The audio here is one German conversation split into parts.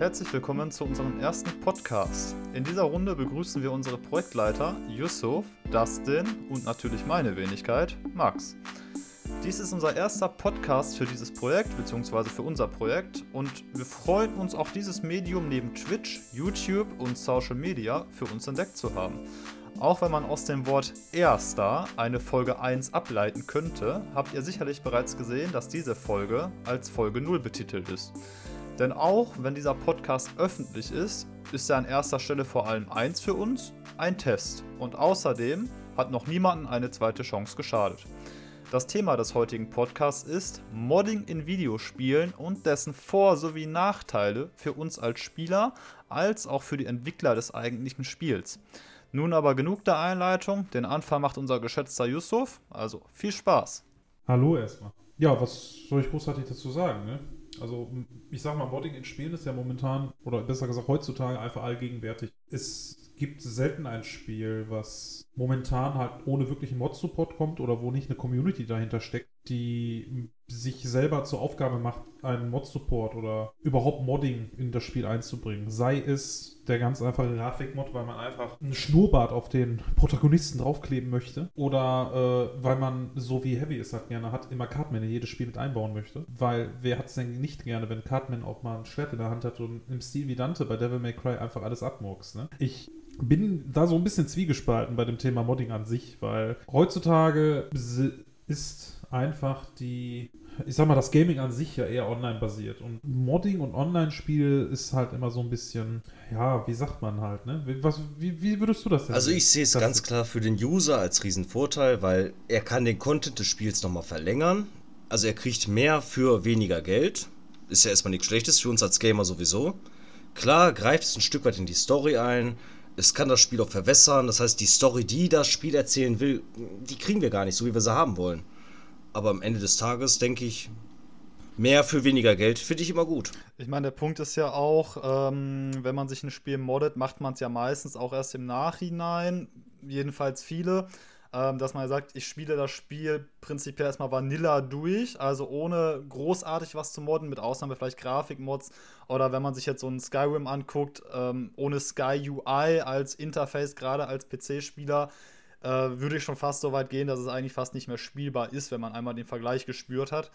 Herzlich willkommen zu unserem ersten Podcast. In dieser Runde begrüßen wir unsere Projektleiter Yusuf, Dustin und natürlich meine Wenigkeit, Max. Dies ist unser erster Podcast für dieses Projekt bzw. für unser Projekt und wir freuen uns auch dieses Medium neben Twitch, YouTube und Social Media für uns entdeckt zu haben. Auch wenn man aus dem Wort Erster eine Folge 1 ableiten könnte, habt ihr sicherlich bereits gesehen, dass diese Folge als Folge 0 betitelt ist. Denn auch wenn dieser Podcast öffentlich ist, ist er an erster Stelle vor allem eins für uns, ein Test. Und außerdem hat noch niemanden eine zweite Chance geschadet. Das Thema des heutigen Podcasts ist Modding in Videospielen und dessen Vor- sowie Nachteile für uns als Spieler als auch für die Entwickler des eigentlichen Spiels. Nun aber genug der Einleitung, den Anfang macht unser geschätzter Yusuf, also viel Spaß. Hallo erstmal. Ja, was soll ich großartig dazu sagen, ne? Also, ich sag mal, Modding in Spielen ist ja momentan, oder besser gesagt heutzutage, einfach allgegenwärtig. Es gibt selten ein Spiel, was momentan halt ohne wirklichen Mod-Support kommt oder wo nicht eine Community dahinter steckt, die sich selber zur Aufgabe macht, einen Mod-Support oder überhaupt Modding in das Spiel einzubringen. Sei es der ganz einfache Grafik-Mod, weil man einfach ein Schnurrbart auf den Protagonisten draufkleben möchte oder äh, weil man, so wie Heavy es halt gerne hat, immer Cartman in jedes Spiel mit einbauen möchte. Weil wer hat es denn nicht gerne, wenn Cartman auch mal ein Schwert in der Hand hat und im Stil wie Dante bei Devil May Cry einfach alles abmurks. Ne? Ich bin da so ein bisschen zwiegespalten bei dem Thema Modding an sich, weil heutzutage ist einfach die, ich sag mal, das Gaming an sich ja eher online basiert. Und Modding und Online-Spiel ist halt immer so ein bisschen, ja, wie sagt man halt, ne? Was, wie, wie würdest du das denn Also ich sehe es ganz klar für den User als Riesenvorteil, weil er kann den Content des Spiels nochmal verlängern. Also er kriegt mehr für weniger Geld. Ist ja erstmal nichts Schlechtes für uns als Gamer sowieso. Klar greift es ein Stück weit in die Story ein, es kann das Spiel auch verwässern. Das heißt, die Story, die das Spiel erzählen will, die kriegen wir gar nicht, so wie wir sie haben wollen. Aber am Ende des Tages denke ich, mehr für weniger Geld finde ich immer gut. Ich meine, der Punkt ist ja auch, ähm, wenn man sich ein Spiel moddet, macht man es ja meistens auch erst im Nachhinein. Jedenfalls viele ähm, dass man sagt, ich spiele das Spiel prinzipiell erstmal Vanilla durch, also ohne großartig was zu modden, mit Ausnahme vielleicht Grafikmods oder wenn man sich jetzt so ein Skyrim anguckt, ähm, ohne Sky UI als Interface, gerade als PC-Spieler, äh, würde ich schon fast so weit gehen, dass es eigentlich fast nicht mehr spielbar ist, wenn man einmal den Vergleich gespürt hat.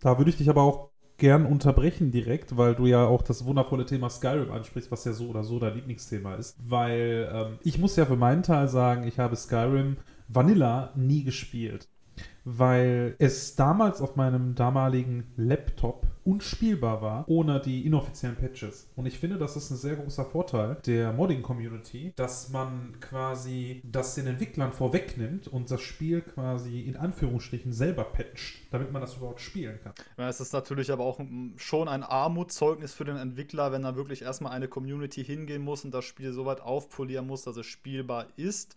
Da würde ich dich aber auch gern unterbrechen direkt, weil du ja auch das wundervolle Thema Skyrim ansprichst, was ja so oder so dein Lieblingsthema ist. Weil ähm, ich muss ja für meinen Teil sagen, ich habe Skyrim Vanilla nie gespielt, weil es damals auf meinem damaligen Laptop unspielbar war, ohne die inoffiziellen Patches. Und ich finde, das ist ein sehr großer Vorteil der Modding-Community, dass man quasi das den Entwicklern vorwegnimmt und das Spiel quasi in Anführungsstrichen selber patcht, damit man das überhaupt spielen kann. Ja, es ist natürlich aber auch schon ein Armutszeugnis für den Entwickler, wenn dann wirklich erstmal eine Community hingehen muss und das Spiel so weit aufpolieren muss, dass es spielbar ist.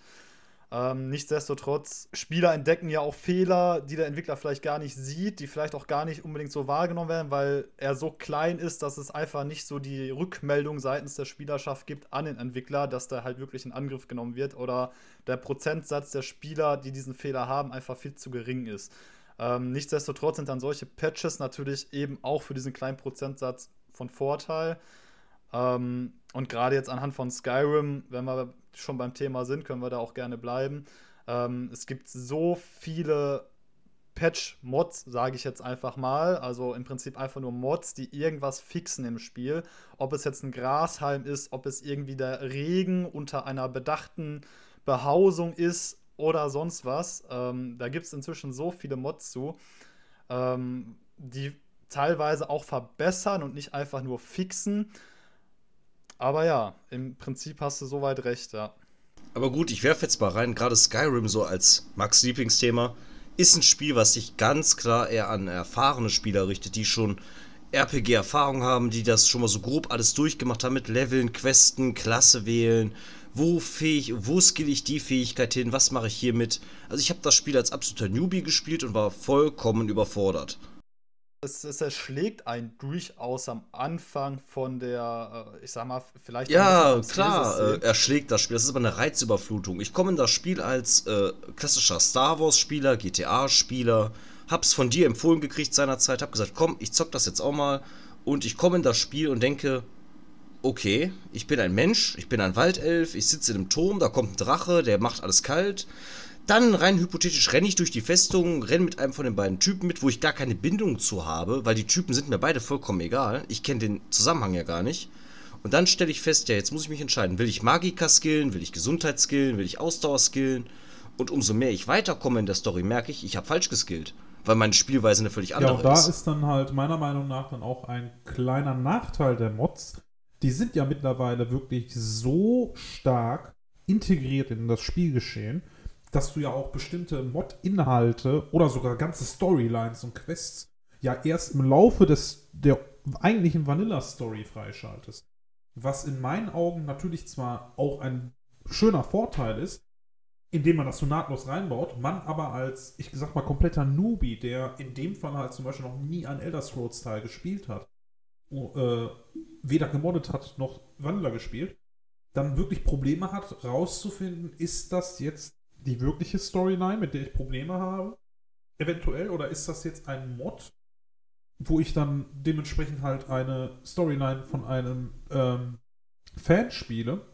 Ähm, nichtsdestotrotz, Spieler entdecken ja auch Fehler, die der Entwickler vielleicht gar nicht sieht, die vielleicht auch gar nicht unbedingt so wahrgenommen werden, weil er so klein ist, dass es einfach nicht so die Rückmeldung seitens der Spielerschaft gibt an den Entwickler, dass da halt wirklich in Angriff genommen wird oder der Prozentsatz der Spieler, die diesen Fehler haben, einfach viel zu gering ist. Ähm, nichtsdestotrotz sind dann solche Patches natürlich eben auch für diesen kleinen Prozentsatz von Vorteil. Ähm, und gerade jetzt anhand von Skyrim, wenn wir schon beim Thema sind, können wir da auch gerne bleiben. Ähm, es gibt so viele Patch-Mods, sage ich jetzt einfach mal. Also im Prinzip einfach nur Mods, die irgendwas fixen im Spiel. Ob es jetzt ein Grashalm ist, ob es irgendwie der Regen unter einer bedachten Behausung ist oder sonst was. Ähm, da gibt es inzwischen so viele Mods zu, ähm, die teilweise auch verbessern und nicht einfach nur fixen. Aber ja, im Prinzip hast du soweit recht, ja. Aber gut, ich werfe jetzt mal rein, gerade Skyrim so als Max Lieblingsthema, ist ein Spiel, was sich ganz klar eher an erfahrene Spieler richtet, die schon RPG-Erfahrung haben, die das schon mal so grob alles durchgemacht haben mit Leveln, Questen, Klasse wählen, wo fähig, wo skill ich die Fähigkeit hin, was mache ich hiermit. Also ich habe das Spiel als absoluter Newbie gespielt und war vollkommen überfordert es, es erschlägt einen durchaus am Anfang von der, äh, ich sag mal, vielleicht. Ja, klar, äh, erschlägt das Spiel. Das ist aber eine Reizüberflutung. Ich komme in das Spiel als äh, klassischer Star Wars-Spieler, GTA-Spieler, hab's von dir empfohlen gekriegt seinerzeit, hab gesagt, komm, ich zock das jetzt auch mal. Und ich komme in das Spiel und denke, okay, ich bin ein Mensch, ich bin ein Waldelf, ich sitze in einem Turm, da kommt ein Drache, der macht alles kalt. Dann rein hypothetisch renne ich durch die Festung, renne mit einem von den beiden Typen mit, wo ich gar keine Bindung zu habe, weil die Typen sind mir beide vollkommen egal. Ich kenne den Zusammenhang ja gar nicht. Und dann stelle ich fest, ja, jetzt muss ich mich entscheiden. Will ich Magika skillen? Will ich Gesundheit skillen? Will ich Ausdauer skillen? Und umso mehr ich weiterkomme in der Story, merke ich, ich habe falsch geskillt. Weil meine Spielweise eine völlig andere ist. Ja, und da ist. ist dann halt meiner Meinung nach dann auch ein kleiner Nachteil der Mods. Die sind ja mittlerweile wirklich so stark integriert in das Spielgeschehen, dass du ja auch bestimmte Mod-Inhalte oder sogar ganze Storylines und Quests ja erst im Laufe des, der eigentlichen Vanilla-Story freischaltest. Was in meinen Augen natürlich zwar auch ein schöner Vorteil ist, indem man das so nahtlos reinbaut, man aber als, ich sag mal, kompletter Newbie, der in dem Fall halt zum Beispiel noch nie ein Elder Scrolls-Teil gespielt hat, äh, weder gemoddet hat noch Wandler gespielt, dann wirklich Probleme hat, rauszufinden, ist das jetzt die wirkliche Storyline, mit der ich Probleme habe, eventuell, oder ist das jetzt ein Mod, wo ich dann dementsprechend halt eine Storyline von einem ähm, Fan spiele.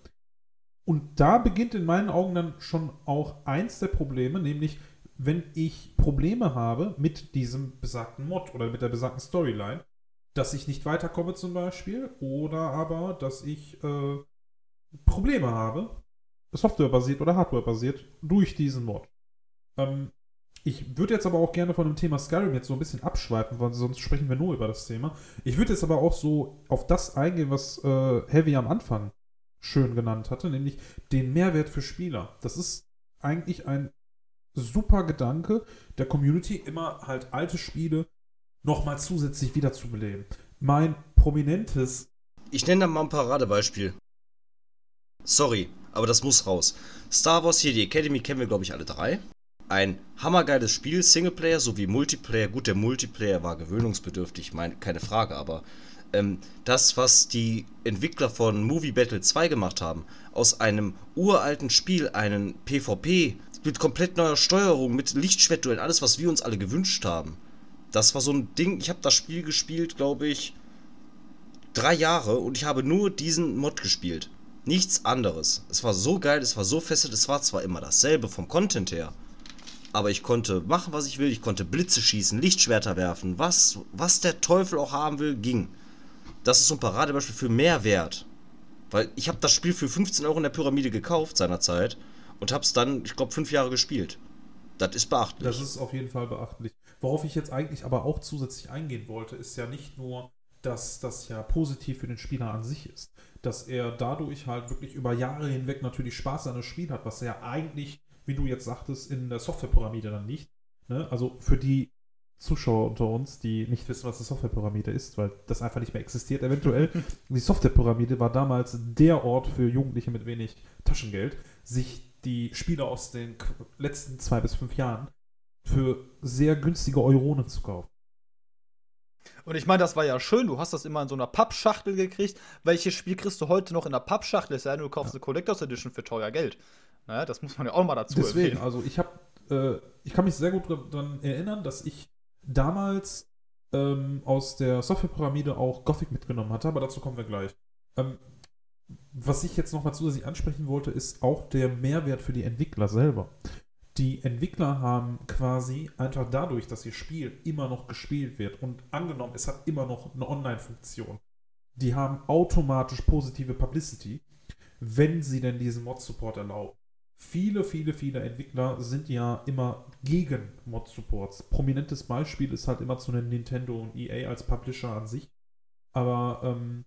Und da beginnt in meinen Augen dann schon auch eins der Probleme, nämlich wenn ich Probleme habe mit diesem besagten Mod oder mit der besagten Storyline, dass ich nicht weiterkomme zum Beispiel, oder aber, dass ich äh, Probleme habe, softwarebasiert oder hardwarebasiert, durch diesen Mod. Ähm, ich würde jetzt aber auch gerne von dem Thema Skyrim jetzt so ein bisschen abschweifen, weil sonst sprechen wir nur über das Thema. Ich würde jetzt aber auch so auf das eingehen, was äh, Heavy am Anfang schön genannt hatte, nämlich den Mehrwert für Spieler. Das ist eigentlich ein super Gedanke der Community, immer halt alte Spiele nochmal zusätzlich wiederzubeleben. Mein prominentes. Ich nenne da mal ein Paradebeispiel. Sorry, aber das muss raus. Star Wars hier, die Academy kennen wir, glaube ich, alle drei ein hammergeiles Spiel, Singleplayer sowie Multiplayer. Gut, der Multiplayer war gewöhnungsbedürftig, mein, keine Frage, aber ähm, das, was die Entwickler von Movie Battle 2 gemacht haben, aus einem uralten Spiel einen PvP mit komplett neuer Steuerung, mit Lichtschwertduellen, alles, was wir uns alle gewünscht haben. Das war so ein Ding, ich habe das Spiel gespielt, glaube ich, drei Jahre und ich habe nur diesen Mod gespielt. Nichts anderes. Es war so geil, es war so fesselt, es war zwar immer dasselbe vom Content her, aber ich konnte machen, was ich will. Ich konnte Blitze schießen, Lichtschwerter werfen. Was, was der Teufel auch haben will, ging. Das ist so ein Paradebeispiel für Mehrwert. Weil ich habe das Spiel für 15 Euro in der Pyramide gekauft seinerzeit und habe es dann, ich glaube, fünf Jahre gespielt. Das ist beachtlich. Das ist auf jeden Fall beachtlich. Worauf ich jetzt eigentlich aber auch zusätzlich eingehen wollte, ist ja nicht nur, dass das ja positiv für den Spieler an sich ist. Dass er dadurch halt wirklich über Jahre hinweg natürlich Spaß an das Spiel hat, was er ja eigentlich wie du jetzt sagtest, in der Softwarepyramide dann nicht. Ne? Also für die Zuschauer unter uns, die nicht wissen, was eine Softwarepyramide ist, weil das einfach nicht mehr existiert. Eventuell, die Softwarepyramide war damals der Ort für Jugendliche mit wenig Taschengeld, sich die Spiele aus den letzten zwei bis fünf Jahren für sehr günstige Euronen zu kaufen. Und ich meine, das war ja schön, du hast das immer in so einer Pappschachtel gekriegt. Welches Spiel kriegst du heute noch in der Pappschachtel? Es sei denn, du kaufst ja. eine Collectors Edition für teuer Geld. Naja, das muss man ja auch mal dazu Deswegen, erwähnen. also ich habe, äh, ich kann mich sehr gut daran erinnern, dass ich damals ähm, aus der Softwarepyramide auch Gothic mitgenommen hatte, aber dazu kommen wir gleich. Ähm, was ich jetzt nochmal zusätzlich ansprechen wollte, ist auch der Mehrwert für die Entwickler selber. Die Entwickler haben quasi einfach dadurch, dass ihr Spiel immer noch gespielt wird und angenommen, es hat immer noch eine Online-Funktion, die haben automatisch positive Publicity, wenn sie denn diesen Mod-Support erlauben viele, viele, viele Entwickler sind ja immer gegen Mod-Supports. Prominentes Beispiel ist halt immer zu nennen Nintendo und EA als Publisher an sich. Aber ähm,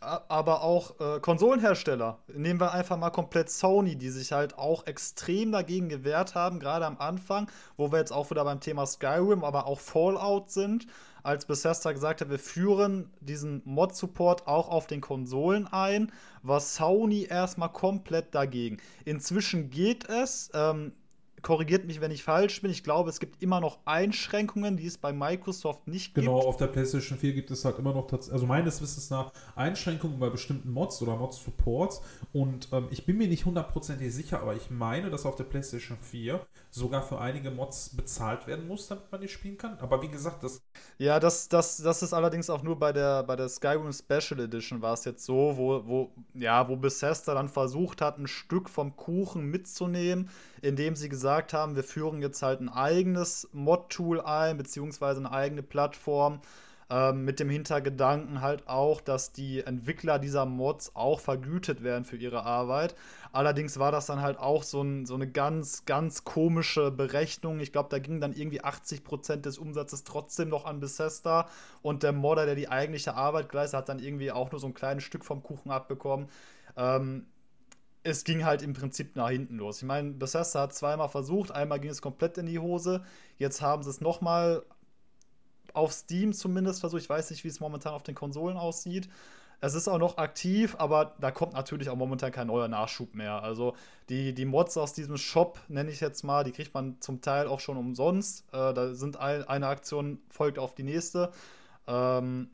aber auch äh, Konsolenhersteller. Nehmen wir einfach mal komplett Sony, die sich halt auch extrem dagegen gewehrt haben, gerade am Anfang, wo wir jetzt auch wieder beim Thema Skyrim, aber auch Fallout sind, als Bethesda gesagt hat, wir führen diesen Mod-Support auch auf den Konsolen ein, war Sony erstmal komplett dagegen. Inzwischen geht es. Ähm, korrigiert mich, wenn ich falsch bin. Ich glaube, es gibt immer noch Einschränkungen, die es bei Microsoft nicht genau, gibt. Genau, auf der PlayStation 4 gibt es halt immer noch, also meines Wissens nach, Einschränkungen bei bestimmten Mods oder Mod-Supports. Und ähm, ich bin mir nicht hundertprozentig sicher, aber ich meine, dass auf der PlayStation 4 sogar für einige Mods bezahlt werden muss, damit man die spielen kann. Aber wie gesagt, das. Ja, das, das, das ist allerdings auch nur bei der, bei der Skyrim Special Edition war es jetzt so, wo, wo, ja, wo Bethesda dann versucht hat, ein Stück vom Kuchen mitzunehmen, indem sie gesagt haben, wir führen jetzt halt ein eigenes Mod-Tool ein, beziehungsweise eine eigene Plattform, ähm, mit dem Hintergedanken halt auch, dass die Entwickler dieser Mods auch vergütet werden für ihre Arbeit. Allerdings war das dann halt auch so, ein, so eine ganz, ganz komische Berechnung. Ich glaube, da ging dann irgendwie 80% des Umsatzes trotzdem noch an Bethesda und der Modder, der die eigentliche Arbeit geleistet hat, dann irgendwie auch nur so ein kleines Stück vom Kuchen abbekommen. Ähm, es ging halt im Prinzip nach hinten los. Ich meine, Bethesda hat zweimal versucht, einmal ging es komplett in die Hose, jetzt haben sie es nochmal auf Steam zumindest versucht. Ich weiß nicht, wie es momentan auf den Konsolen aussieht. Es ist auch noch aktiv, aber da kommt natürlich auch momentan kein neuer Nachschub mehr. Also die, die Mods aus diesem Shop, nenne ich jetzt mal, die kriegt man zum Teil auch schon umsonst. Äh, da sind ein, eine Aktion folgt auf die nächste. Ähm,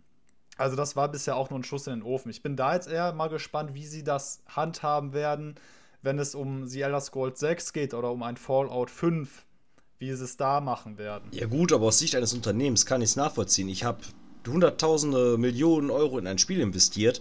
also das war bisher auch nur ein Schuss in den Ofen. Ich bin da jetzt eher mal gespannt, wie sie das handhaben werden, wenn es um The Elder Scrolls 6 geht oder um ein Fallout 5 wie sie es da machen werden. Ja gut, aber aus Sicht eines Unternehmens kann ich es nachvollziehen. Ich habe hunderttausende Millionen Euro in ein Spiel investiert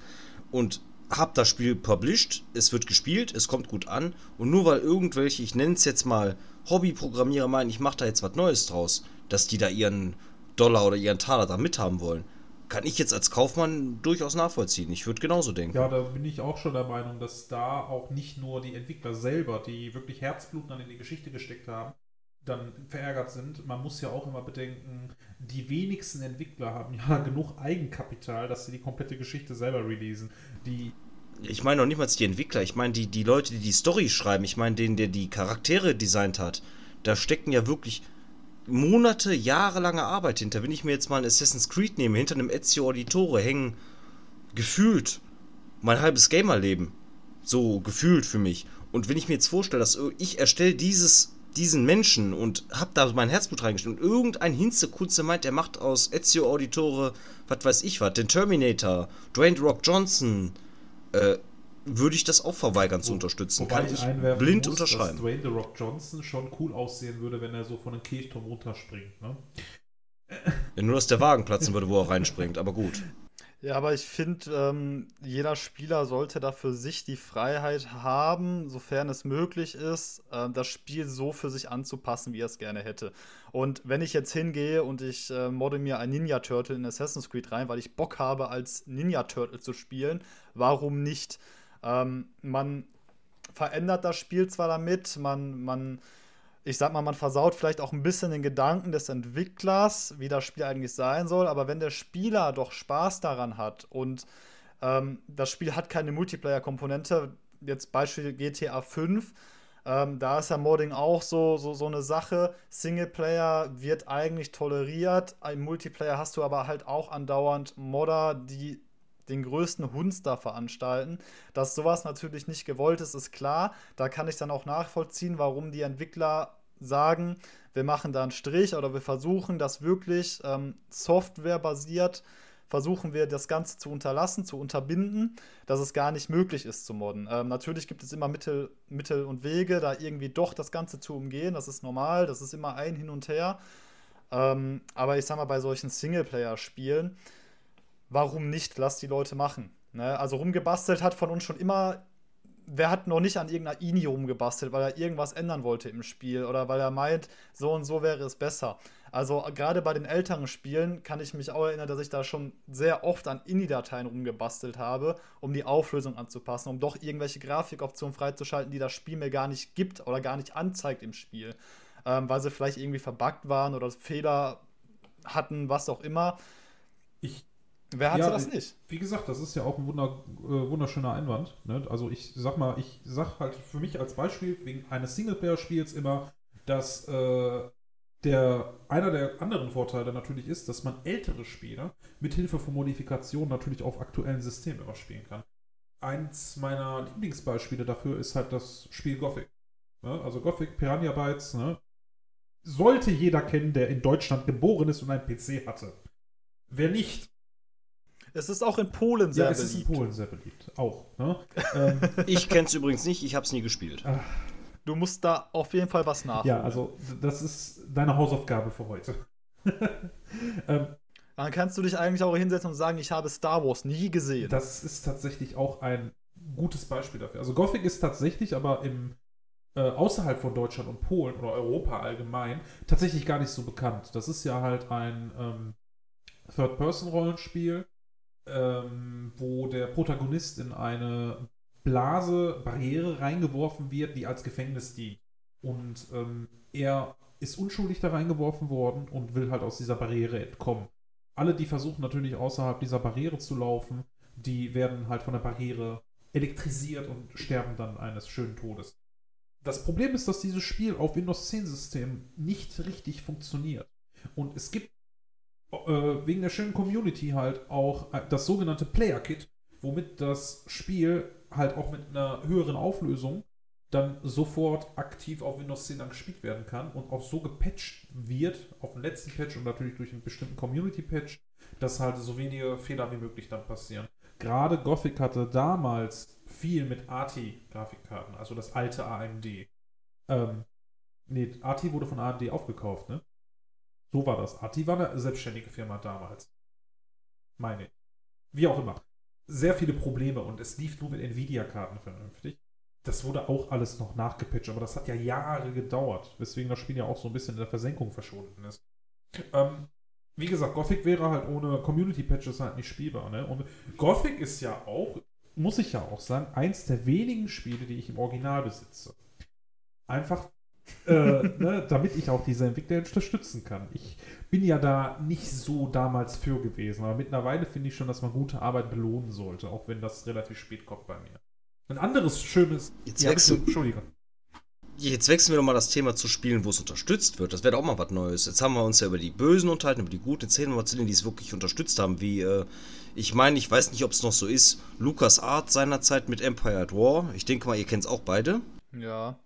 und habe das Spiel published, es wird gespielt, es kommt gut an und nur weil irgendwelche, ich nenne es jetzt mal Hobbyprogrammierer meinen, ich mache da jetzt was Neues draus, dass die da ihren Dollar oder ihren Taler da mithaben wollen, kann ich jetzt als Kaufmann durchaus nachvollziehen. Ich würde genauso denken. Ja, da bin ich auch schon der Meinung, dass da auch nicht nur die Entwickler selber, die wirklich Herzblut dann in die Geschichte gesteckt haben, dann verärgert sind. Man muss ja auch immer bedenken, die wenigsten Entwickler haben ja genug Eigenkapital, dass sie die komplette Geschichte selber releasen. Die ich meine noch nicht mal die Entwickler, ich meine die, die Leute, die die Story schreiben, ich meine den, der die Charaktere designt hat. Da stecken ja wirklich Monate, jahrelange Arbeit hinter. Wenn ich mir jetzt mal ein Assassin's Creed nehme, hinter einem Ezio Auditore hängen gefühlt mein halbes Gamerleben. So gefühlt für mich. Und wenn ich mir jetzt vorstelle, dass ich erstelle dieses diesen Menschen und hab da mein Herzblut reingestellt und irgendein Hinzekunze meint, der macht aus Ezio Auditore, was weiß ich was, den Terminator, Dwayne Rock Johnson, äh, würde ich das auch verweigern zu unterstützen. Kann ich blind muss, unterschreiben. Dass Dwayne The Rock Johnson schon cool aussehen würde, wenn er so von einem Kirchturm runterspringt, ne? Ja, nur, dass der Wagen platzen würde, wo er reinspringt, aber gut. Ja, aber ich finde, ähm, jeder Spieler sollte da für sich die Freiheit haben, sofern es möglich ist, äh, das Spiel so für sich anzupassen, wie er es gerne hätte. Und wenn ich jetzt hingehe und ich äh, modde mir ein Ninja Turtle in Assassin's Creed rein, weil ich Bock habe, als Ninja Turtle zu spielen, warum nicht? Ähm, man verändert das Spiel zwar damit, man, man ich sag mal, man versaut vielleicht auch ein bisschen den Gedanken des Entwicklers, wie das Spiel eigentlich sein soll, aber wenn der Spieler doch Spaß daran hat und ähm, das Spiel hat keine Multiplayer-Komponente, jetzt Beispiel GTA 5, ähm, da ist ja Modding auch so, so, so eine Sache. Singleplayer wird eigentlich toleriert, im Multiplayer hast du aber halt auch andauernd Modder, die den größten Hunst da veranstalten. Dass sowas natürlich nicht gewollt ist, ist klar. Da kann ich dann auch nachvollziehen, warum die Entwickler sagen, wir machen da einen Strich oder wir versuchen das wirklich ähm, softwarebasiert, versuchen wir das Ganze zu unterlassen, zu unterbinden, dass es gar nicht möglich ist zu modden. Ähm, natürlich gibt es immer Mittel, Mittel und Wege, da irgendwie doch das Ganze zu umgehen. Das ist normal, das ist immer ein Hin und Her. Ähm, aber ich sag mal, bei solchen Singleplayer-Spielen, warum nicht? Lass die Leute machen. Ne? Also rumgebastelt hat von uns schon immer. Wer hat noch nicht an irgendeiner INI rumgebastelt, weil er irgendwas ändern wollte im Spiel oder weil er meint, so und so wäre es besser. Also gerade bei den älteren Spielen kann ich mich auch erinnern, dass ich da schon sehr oft an INI-Dateien rumgebastelt habe, um die Auflösung anzupassen, um doch irgendwelche Grafikoptionen freizuschalten, die das Spiel mir gar nicht gibt oder gar nicht anzeigt im Spiel. Ähm, weil sie vielleicht irgendwie verbuggt waren oder Fehler hatten, was auch immer. Ich Wer hat ja, das nicht? Wie gesagt, das ist ja auch ein wunder, äh, wunderschöner Einwand. Ne? Also ich sag mal, ich sag halt für mich als Beispiel wegen eines Singleplayer-Spiels immer, dass äh, der einer der anderen Vorteile natürlich ist, dass man ältere Spiele mit Hilfe von Modifikationen natürlich auf aktuellen Systemen überspielen kann. Eins meiner Lieblingsbeispiele dafür ist halt das Spiel Gothic. Ne? Also Gothic Piranha Bytes ne? sollte jeder kennen, der in Deutschland geboren ist und einen PC hatte. Wer nicht, es ist auch in Polen sehr ja, beliebt. Ja, es ist in Polen sehr beliebt. Auch. Ne? ähm. Ich kenne es übrigens nicht, ich habe es nie gespielt. Ach. Du musst da auf jeden Fall was nachholen. Ja, also das ist deine Hausaufgabe für heute. ähm. dann kannst du dich eigentlich auch hinsetzen und sagen, ich habe Star Wars nie gesehen. Das ist tatsächlich auch ein gutes Beispiel dafür. Also Gothic ist tatsächlich aber im äh, außerhalb von Deutschland und Polen oder Europa allgemein tatsächlich gar nicht so bekannt. Das ist ja halt ein ähm, Third-Person-Rollenspiel, ähm, wo der Protagonist in eine Blase, Barriere reingeworfen wird, die als Gefängnis dient. Und ähm, er ist unschuldig da reingeworfen worden und will halt aus dieser Barriere entkommen. Alle, die versuchen natürlich außerhalb dieser Barriere zu laufen, die werden halt von der Barriere elektrisiert und sterben dann eines schönen Todes. Das Problem ist, dass dieses Spiel auf Windows 10 System nicht richtig funktioniert. Und es gibt wegen der schönen Community halt auch äh, das sogenannte Player Kit, womit das Spiel halt auch mit einer höheren Auflösung dann sofort aktiv auf Windows 10 dann gespielt werden kann und auch so gepatcht wird auf den letzten Patch und natürlich durch einen bestimmten Community-Patch, dass halt so wenige Fehler wie möglich dann passieren. Gerade Gothic hatte damals viel mit ATI-Grafikkarten, also das alte AMD. Ähm, nee, ATI wurde von AMD aufgekauft, ne? So war das. ATI war eine selbstständige Firma damals. Meine. Wie auch immer. Sehr viele Probleme und es lief nur mit Nvidia-Karten vernünftig das wurde auch alles noch nachgepitcht, aber das hat ja Jahre gedauert, weswegen das Spiel ja auch so ein bisschen in der Versenkung verschwunden ist. Ähm, wie gesagt, Gothic wäre halt ohne Community-Patches halt nicht spielbar. Ne? Und Gothic ist ja auch, muss ich ja auch sagen, eins der wenigen Spiele, die ich im Original besitze. Einfach, äh, ne, damit ich auch diese Entwickler unterstützen kann. Ich bin ja da nicht so damals für gewesen, aber mittlerweile finde ich schon, dass man gute Arbeit belohnen sollte, auch wenn das relativ spät kommt bei mir. Ein anderes schönes. Jetzt wechseln, Entschuldigung. Jetzt wechseln wir doch mal das Thema zu Spielen, wo es unterstützt wird. Das wäre auch mal was Neues. Jetzt haben wir uns ja über die Bösen unterhalten, über die Guten. Jetzt wir mal zu denen, die es wirklich unterstützt haben. Wie, äh, ich meine, ich weiß nicht, ob es noch so ist. Lukas Art seinerzeit mit Empire at War. Ich denke mal, ihr kennt es auch beide. Ja.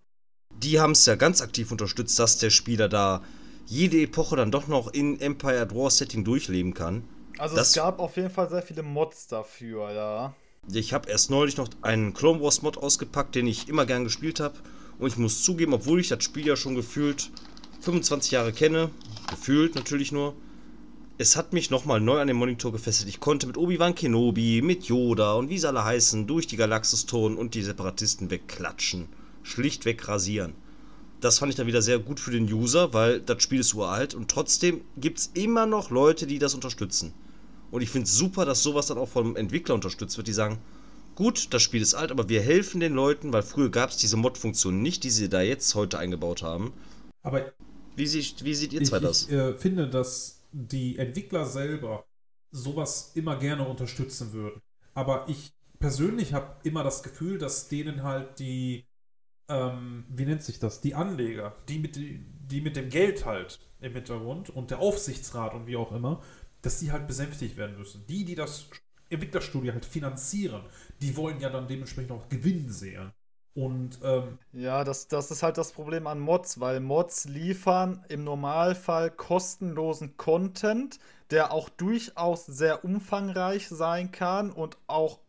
Die haben es ja ganz aktiv unterstützt, dass der Spieler da jede Epoche dann doch noch in Empire War Setting durchleben kann. Also das es gab auf jeden Fall sehr viele Mods dafür, ja. Ich habe erst neulich noch einen Clone Wars Mod ausgepackt, den ich immer gern gespielt habe. Und ich muss zugeben, obwohl ich das Spiel ja schon gefühlt 25 Jahre kenne, gefühlt natürlich nur, es hat mich nochmal neu an den Monitor gefesselt. Ich konnte mit Obi-Wan Kenobi, mit Yoda und wie sie alle heißen, durch die Galaxis turnen und die Separatisten wegklatschen. Schlichtweg rasieren. Das fand ich dann wieder sehr gut für den User, weil das Spiel ist uralt und trotzdem gibt es immer noch Leute, die das unterstützen. Und ich finde es super, dass sowas dann auch vom Entwickler unterstützt wird, die sagen, gut, das Spiel ist alt, aber wir helfen den Leuten, weil früher gab es diese Mod-Funktion nicht, die sie da jetzt heute eingebaut haben. Aber wie, sie, wie seht ihr zwei das? Ich äh, finde, dass die Entwickler selber sowas immer gerne unterstützen würden. Aber ich persönlich habe immer das Gefühl, dass denen halt die, ähm, wie nennt sich das, die Anleger, die mit, die mit dem Geld halt im Hintergrund und der Aufsichtsrat und wie auch immer, dass die halt besänftigt werden müssen. Die, die das Entwicklerstudio halt finanzieren, die wollen ja dann dementsprechend auch Gewinn sehen. Und ähm, ja, das, das ist halt das Problem an Mods, weil Mods liefern im Normalfall kostenlosen Content, der auch durchaus sehr umfangreich sein kann und auch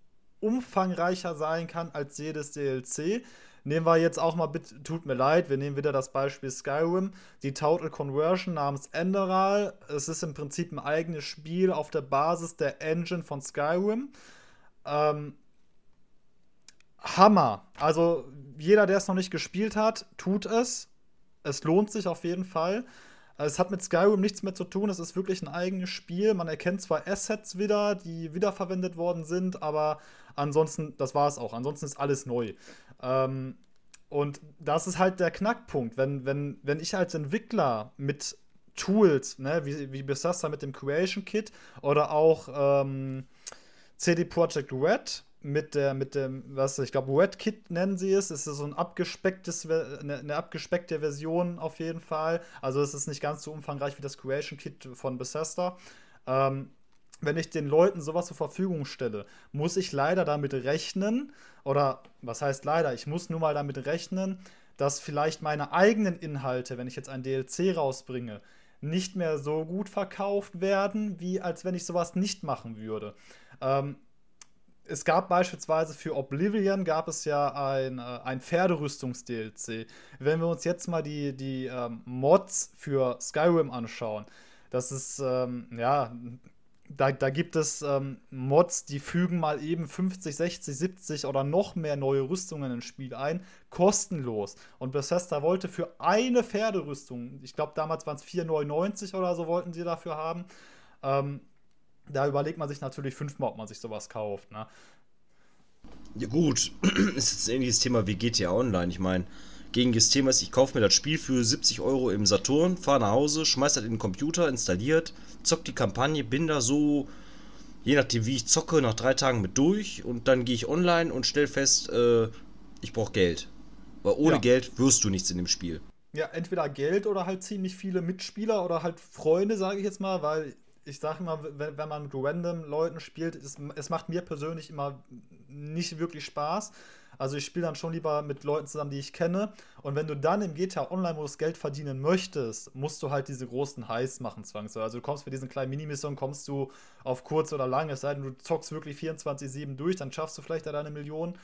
umfangreicher sein kann als jedes DLC. Nehmen wir jetzt auch mal, bitte, tut mir leid, wir nehmen wieder das Beispiel Skyrim, die Total Conversion namens Enderal. Es ist im Prinzip ein eigenes Spiel auf der Basis der Engine von Skyrim. Ähm, Hammer. Also jeder, der es noch nicht gespielt hat, tut es. Es lohnt sich auf jeden Fall. Es hat mit Skyrim nichts mehr zu tun. Es ist wirklich ein eigenes Spiel. Man erkennt zwar Assets wieder, die wiederverwendet worden sind, aber ansonsten, das war es auch. Ansonsten ist alles neu. Ähm, und das ist halt der Knackpunkt. Wenn, wenn, wenn ich als Entwickler mit Tools, ne, wie, wie Bethesda mit dem Creation Kit oder auch ähm, CD Projekt Red mit der, mit dem, was ich glaube, Red Kit nennen sie es. Ist so ein abgespecktes, eine, eine, abgespeckte Version auf jeden Fall. Also es ist nicht ganz so umfangreich wie das Creation Kit von Bethesda. Ähm, wenn ich den Leuten sowas zur Verfügung stelle, muss ich leider damit rechnen, oder was heißt leider, ich muss nur mal damit rechnen, dass vielleicht meine eigenen Inhalte, wenn ich jetzt ein DLC rausbringe, nicht mehr so gut verkauft werden, wie als wenn ich sowas nicht machen würde. Ähm, es gab beispielsweise für Oblivion gab es ja ein, äh, ein Pferderüstungs-DLC. Wenn wir uns jetzt mal die, die ähm, Mods für Skyrim anschauen, Das ist, ähm, ja, da, da gibt es ähm, Mods, die fügen mal eben 50, 60, 70 oder noch mehr neue Rüstungen ins Spiel ein, kostenlos. Und Bethesda wollte für eine Pferderüstung, ich glaube damals waren es 4,99 oder so wollten sie dafür haben, ähm, da überlegt man sich natürlich fünfmal, ob man sich sowas kauft. Ne? Ja gut, ist jetzt ein ähnliches Thema wie GTA Online. Ich meine, gegen das Thema ist, ich kaufe mir das Spiel für 70 Euro im Saturn, fahre nach Hause, schmeiß das in den Computer, installiert, zock die Kampagne, bin da so, je nachdem wie ich zocke, nach drei Tagen mit durch und dann gehe ich online und stelle fest, äh, ich brauche Geld. Weil ohne ja. Geld wirst du nichts in dem Spiel. Ja, entweder Geld oder halt ziemlich viele Mitspieler oder halt Freunde, sage ich jetzt mal, weil ich sage immer, wenn, wenn, man mit random Leuten spielt, es, es macht mir persönlich immer nicht wirklich Spaß. Also ich spiele dann schon lieber mit Leuten zusammen, die ich kenne. Und wenn du dann im GTA Online-Modus Geld verdienen möchtest, musst du halt diese großen Highs machen, zwangsweise. Also du kommst für diesen kleinen Minimission, kommst du auf kurz oder lang, es sei denn, du zockst wirklich 24-7 durch, dann schaffst du vielleicht da deine Million.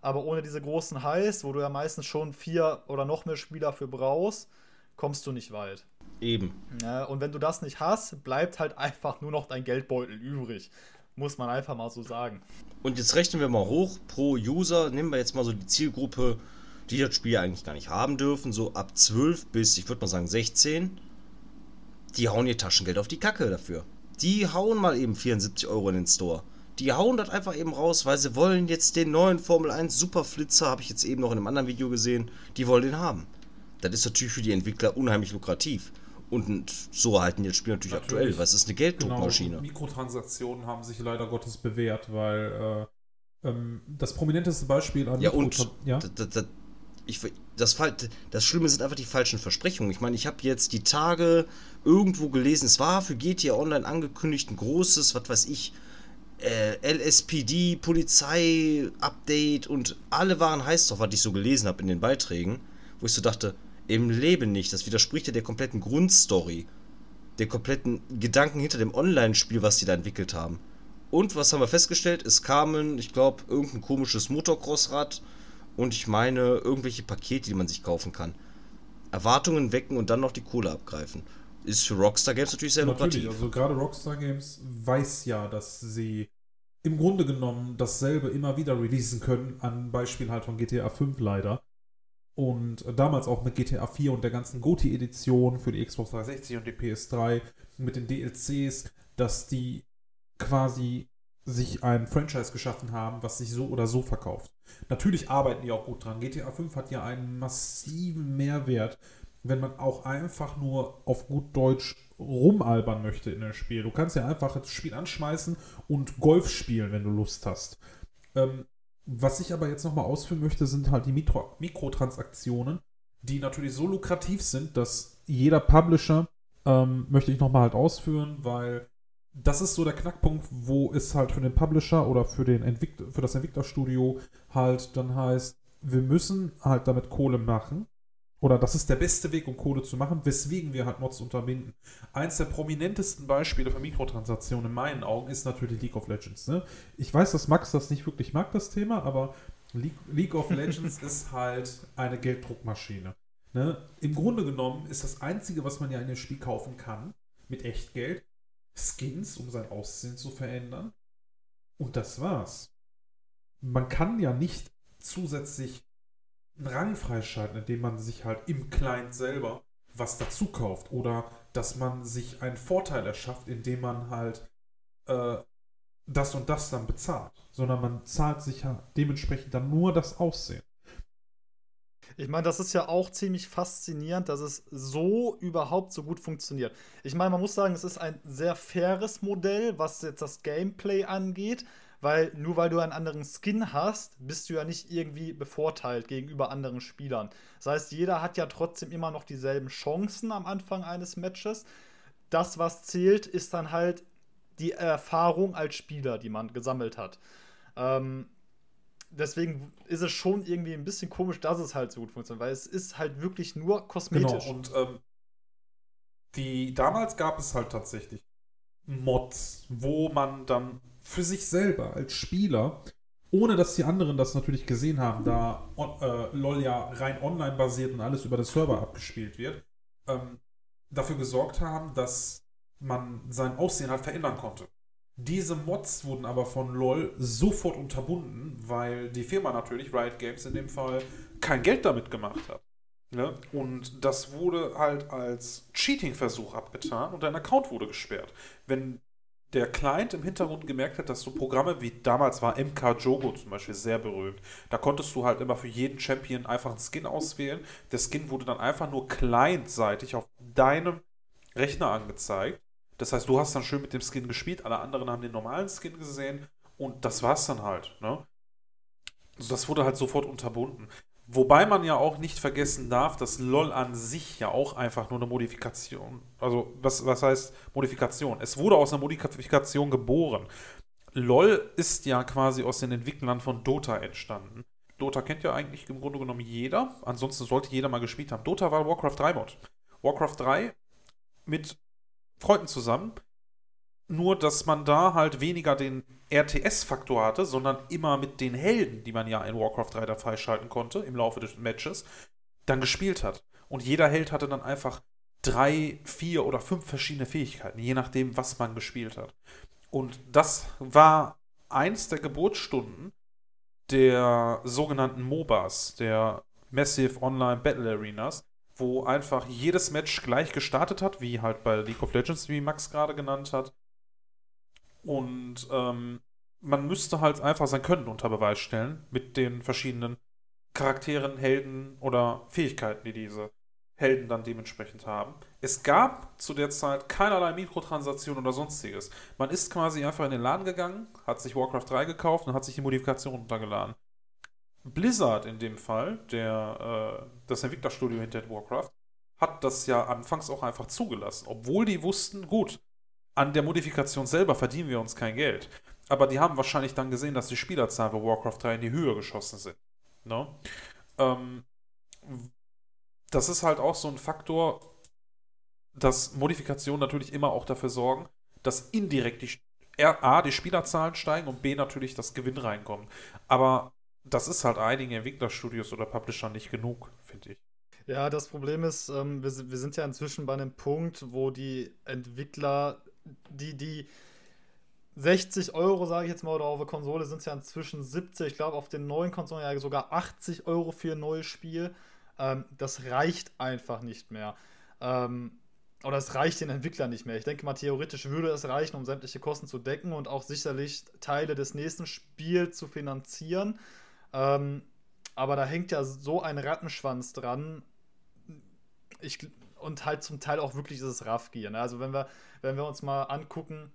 Aber ohne diese großen Highs, wo du ja meistens schon vier oder noch mehr Spieler für brauchst, kommst du nicht weit. Eben. Ja, und wenn du das nicht hast, bleibt halt einfach nur noch dein Geldbeutel übrig. Muss man einfach mal so sagen. Und jetzt rechnen wir mal hoch pro User. Nehmen wir jetzt mal so die Zielgruppe, die das Spiel eigentlich gar nicht haben dürfen. So ab 12 bis, ich würde mal sagen, 16. Die hauen ihr Taschengeld auf die Kacke dafür. Die hauen mal eben 74 Euro in den Store. Die hauen das einfach eben raus, weil sie wollen jetzt den neuen Formel 1 Superflitzer, habe ich jetzt eben noch in einem anderen Video gesehen, die wollen den haben. Das ist natürlich für die Entwickler unheimlich lukrativ. Und so halten die das Spiel natürlich, natürlich. aktuell, weil es ist eine Gelddruckmaschine. Genau. Mikrotransaktionen haben sich leider Gottes bewährt, weil äh, ähm, das prominenteste Beispiel an Ja, und ja? Ich, das, das Schlimme sind einfach die falschen Versprechungen. Ich meine, ich habe jetzt die Tage irgendwo gelesen, es war für GTA Online angekündigt ein großes, was weiß ich, äh, LSPD, Polizei, Update und alle waren heiß drauf, was ich so gelesen habe in den Beiträgen, wo ich so dachte, im Leben nicht. Das widerspricht ja der kompletten Grundstory. Der kompletten Gedanken hinter dem Online-Spiel, was die da entwickelt haben. Und was haben wir festgestellt? Es kamen, ich glaube, irgendein komisches Motocross-Rad und ich meine irgendwelche Pakete, die man sich kaufen kann. Erwartungen wecken und dann noch die Kohle abgreifen. Ist für Rockstar Games natürlich sehr natürlich, lukrativ. Also gerade Rockstar Games weiß ja, dass sie im Grunde genommen dasselbe immer wieder releasen können, an Beispiel halt von GTA 5 leider. Und damals auch mit GTA 4 und der ganzen GOTI-Edition für die Xbox 360 und die PS3 mit den DLCs, dass die quasi sich ein Franchise geschaffen haben, was sich so oder so verkauft. Natürlich arbeiten die auch gut dran. GTA 5 hat ja einen massiven Mehrwert, wenn man auch einfach nur auf gut Deutsch rumalbern möchte in dem Spiel. Du kannst ja einfach das Spiel anschmeißen und Golf spielen, wenn du Lust hast. Ähm, was ich aber jetzt nochmal ausführen möchte, sind halt die Mikro Mikrotransaktionen, die natürlich so lukrativ sind, dass jeder Publisher, ähm, möchte ich nochmal halt ausführen, weil das ist so der Knackpunkt, wo es halt für den Publisher oder für, den Entwick für das Entwicklerstudio halt dann heißt, wir müssen halt damit Kohle machen oder das ist der beste Weg, um Kohle zu machen, weswegen wir halt Mods unterbinden. Eins der prominentesten Beispiele für Mikrotransaktionen in meinen Augen ist natürlich League of Legends. Ne? Ich weiß, dass Max das nicht wirklich mag, das Thema, aber League, League of Legends ist halt eine Gelddruckmaschine. Ne? Im Grunde genommen ist das Einzige, was man ja in dem Spiel kaufen kann, mit Echtgeld, Skins, um sein Aussehen zu verändern. Und das war's. Man kann ja nicht zusätzlich einen Rang freischalten, indem man sich halt im Client selber was dazu kauft oder dass man sich einen Vorteil erschafft, indem man halt äh, das und das dann bezahlt, sondern man zahlt sich ja dementsprechend dann nur das Aussehen. Ich meine, das ist ja auch ziemlich faszinierend, dass es so überhaupt so gut funktioniert. Ich meine, man muss sagen, es ist ein sehr faires Modell, was jetzt das Gameplay angeht weil nur weil du einen anderen Skin hast, bist du ja nicht irgendwie bevorteilt gegenüber anderen Spielern. Das heißt, jeder hat ja trotzdem immer noch dieselben Chancen am Anfang eines Matches. Das, was zählt, ist dann halt die Erfahrung als Spieler, die man gesammelt hat. Ähm, deswegen ist es schon irgendwie ein bisschen komisch, dass es halt so gut funktioniert, weil es ist halt wirklich nur kosmetisch. Genau, und ähm, die, damals gab es halt tatsächlich Mods, wo man dann für sich selber als Spieler, ohne dass die anderen das natürlich gesehen haben, da äh, LOL ja rein online basiert und alles über den Server abgespielt wird, ähm, dafür gesorgt haben, dass man sein Aussehen halt verändern konnte. Diese Mods wurden aber von LOL sofort unterbunden, weil die Firma natürlich, Riot Games in dem Fall, kein Geld damit gemacht hat. Ne? Und das wurde halt als Cheating-Versuch abgetan und dein Account wurde gesperrt. Wenn der Client im Hintergrund gemerkt hat, dass so Programme wie damals war MK Jogo zum Beispiel sehr berühmt. Da konntest du halt immer für jeden Champion einfach einen Skin auswählen. Der Skin wurde dann einfach nur clientseitig auf deinem Rechner angezeigt. Das heißt, du hast dann schön mit dem Skin gespielt, alle anderen haben den normalen Skin gesehen und das war's dann halt. Ne? Also das wurde halt sofort unterbunden. Wobei man ja auch nicht vergessen darf, dass LOL an sich ja auch einfach nur eine Modifikation, also was, was heißt Modifikation? Es wurde aus einer Modifikation geboren. LOL ist ja quasi aus den Entwicklern von Dota entstanden. Dota kennt ja eigentlich im Grunde genommen jeder, ansonsten sollte jeder mal gespielt haben. Dota war Warcraft 3 Mod. Warcraft 3 mit Freunden zusammen. Nur, dass man da halt weniger den RTS-Faktor hatte, sondern immer mit den Helden, die man ja in Warcraft 3 da freischalten konnte im Laufe des Matches, dann gespielt hat. Und jeder Held hatte dann einfach drei, vier oder fünf verschiedene Fähigkeiten, je nachdem, was man gespielt hat. Und das war eins der Geburtsstunden der sogenannten MOBAs, der Massive Online Battle Arenas, wo einfach jedes Match gleich gestartet hat, wie halt bei League of Legends, wie Max gerade genannt hat. Und ähm, man müsste halt einfach sein Können unter Beweis stellen mit den verschiedenen Charakteren, Helden oder Fähigkeiten, die diese Helden dann dementsprechend haben. Es gab zu der Zeit keinerlei Mikrotransaktionen oder sonstiges. Man ist quasi einfach in den Laden gegangen, hat sich Warcraft 3 gekauft und hat sich die Modifikation runtergeladen. Blizzard in dem Fall, der, äh, das Entwicklerstudio hinter Warcraft, hat das ja anfangs auch einfach zugelassen, obwohl die wussten, gut, an der Modifikation selber verdienen wir uns kein Geld. Aber die haben wahrscheinlich dann gesehen, dass die Spielerzahlen bei Warcraft 3 in die Höhe geschossen sind. Ne? Ähm, das ist halt auch so ein Faktor, dass Modifikationen natürlich immer auch dafür sorgen, dass indirekt die A, die Spielerzahlen steigen und B, natürlich das Gewinn reinkommt. Aber das ist halt einigen Entwicklerstudios oder Publishern nicht genug, finde ich. Ja, das Problem ist, ähm, wir, wir, sind ja inzwischen bei einem Punkt, wo die Entwickler, die, die 60 Euro, sage ich jetzt mal, oder auf der Konsole sind es ja inzwischen 70, ich glaube auf den neuen Konsolen ja sogar 80 Euro für ein neues Spiel. Ähm, das reicht einfach nicht mehr. Ähm, oder es reicht den Entwicklern nicht mehr. Ich denke mal, theoretisch würde es reichen, um sämtliche Kosten zu decken und auch sicherlich Teile des nächsten Spiels zu finanzieren. Ähm, aber da hängt ja so ein Rattenschwanz dran. Ich, und halt zum Teil auch wirklich dieses Raffgier. Ne? Also wenn wir, wenn wir uns mal angucken,